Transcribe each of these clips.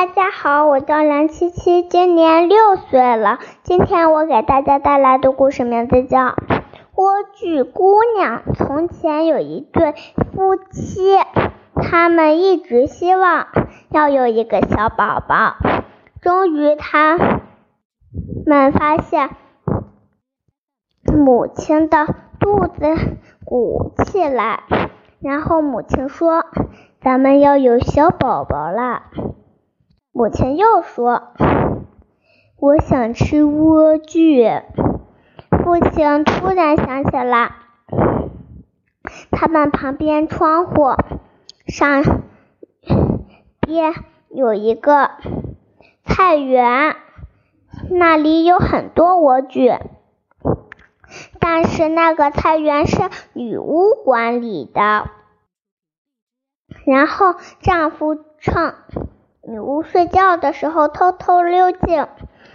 大家好，我叫梁七七，今年六岁了。今天我给大家带来的故事名字叫《莴苣姑娘》。从前有一对夫妻，他们一直希望要有一个小宝宝。终于，他们发现母亲的肚子鼓起来，然后母亲说：“咱们要有小宝宝了。”母亲又说：“我想吃莴苣。”父亲突然想起来，他们旁边窗户上边有一个菜园，那里有很多莴苣，但是那个菜园是女巫管理的。然后丈夫称女巫睡觉的时候，偷偷溜进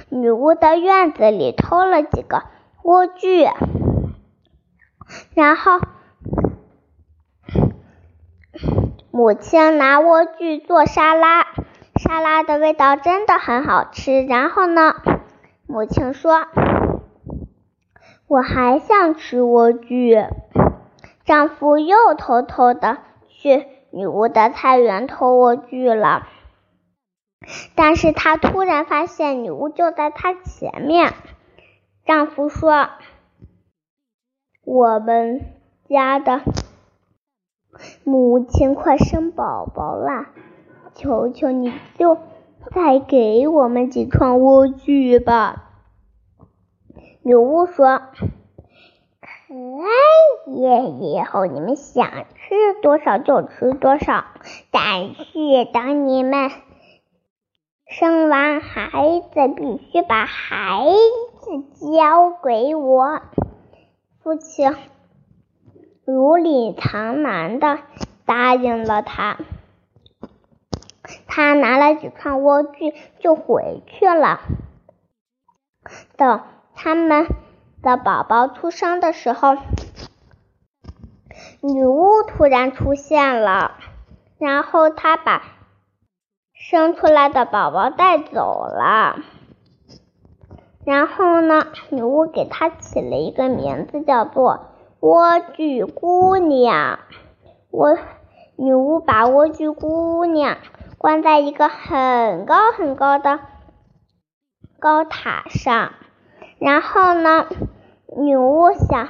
女巫的院子里，偷了几个莴苣，然后母亲拿莴苣做沙拉，沙拉的味道真的很好吃。然后呢，母亲说：“我还想吃莴苣。”丈夫又偷偷的去女巫的菜园偷莴苣了。但是他突然发现女巫就在他前面。丈夫说：“我们家的母亲快生宝宝了，求求你就再给我们几串莴苣吧。”女巫说：“可以，以后你们想吃多少就吃多少，但是等你们……”生完孩子必须把孩子交给我。父亲如理藏兰的答应了他。他拿了几串莴苣就回去了。等他们的宝宝出生的时候，女巫突然出现了，然后他把。生出来的宝宝带走了，然后呢，女巫给它起了一个名字，叫做莴苣姑娘。我女巫把莴苣姑娘关在一个很高很高的高塔上，然后呢，女巫想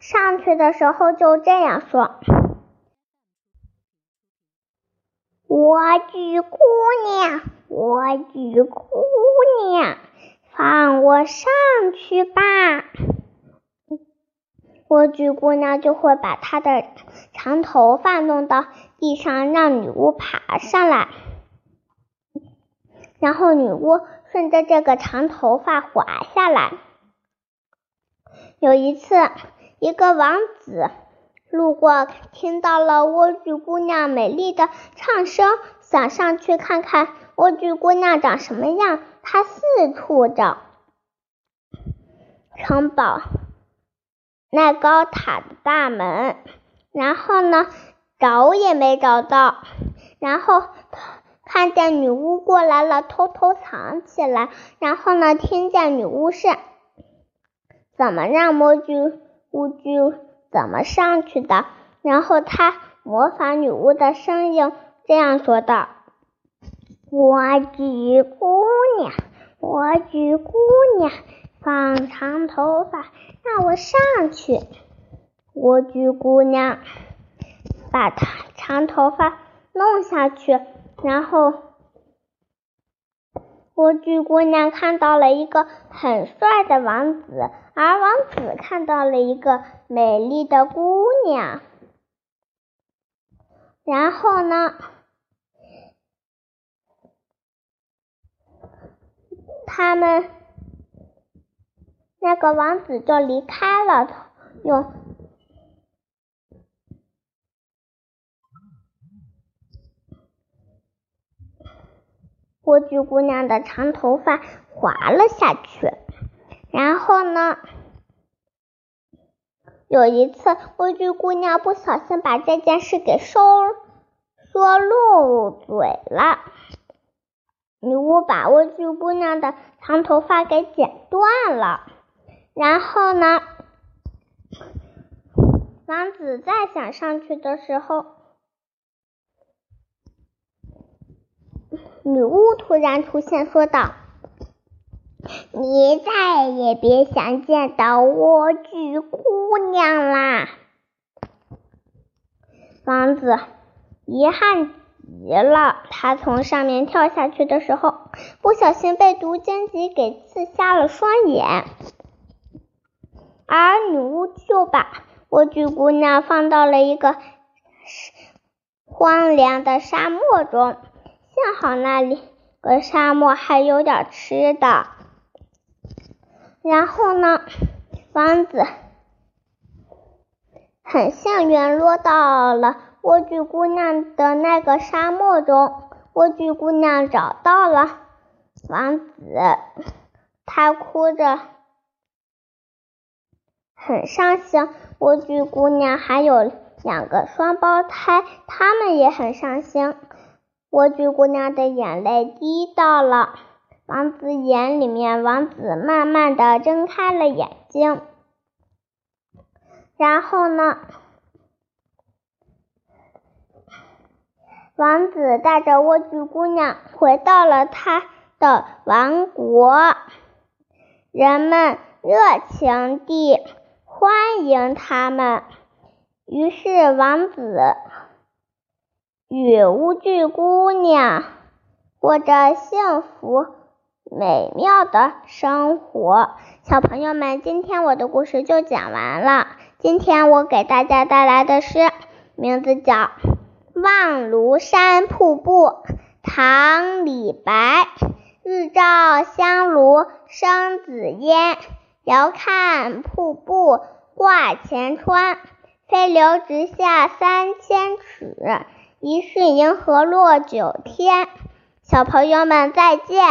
上去的时候就这样说。莴苣姑娘，莴苣姑娘，放我上去吧！莴苣姑娘就会把她的长头发弄到地上，让女巫爬上来，然后女巫顺着这个长头发滑下来。有一次，一个王子。路过，听到了莴苣姑娘美丽的唱声，想上去看看莴苣姑娘长什么样。他四处找城堡那高塔的大门，然后呢，找也没找到。然后看见女巫过来了，偷偷藏起来。然后呢，听见女巫是怎么让莴苣莴苣。怎么上去的？然后他模仿女巫的声音这样说道：“莴苣姑娘，莴苣姑娘，放长头发，让我上去。”莴苣姑娘把她长头发弄下去，然后莴苣姑娘看到了一个很帅的王子。而王子看到了一个美丽的姑娘，然后呢，他们那个王子就离开了，用莴苣姑娘的长头发滑了下去。然后呢？有一次，莴苣姑娘不小心把这件事给说说漏嘴了。女巫把莴苣姑娘的长头发给剪断了，然后呢，王子再想上去的时候，女巫突然出现，说道：“你再也别想见到莴苣姑娘啦！”王子遗憾。极了，他从上面跳下去的时候，不小心被毒荆棘给刺瞎了双眼，而女巫就把莴苣姑娘放到了一个荒凉的沙漠中，幸好那里个沙漠还有点吃的。然后呢，王子很幸运落到了。莴苣姑娘的那个沙漠中，莴苣姑娘找到了王子，她哭着很伤心。莴苣姑娘还有两个双胞胎，他们也很伤心。莴苣姑娘的眼泪滴到了王子眼里面，王子慢慢的睁开了眼睛，然后呢？王子带着莴苣姑娘回到了他的王国，人们热情地欢迎他们。于是，王子与莴苣姑娘过着幸福美妙的生活。小朋友们，今天我的故事就讲完了。今天我给大家带来的诗，名字叫。望庐山瀑布，唐·李白。日照香炉生紫烟，遥看瀑布挂前川。飞流直下三千尺，疑是银河落九天。小朋友们再见。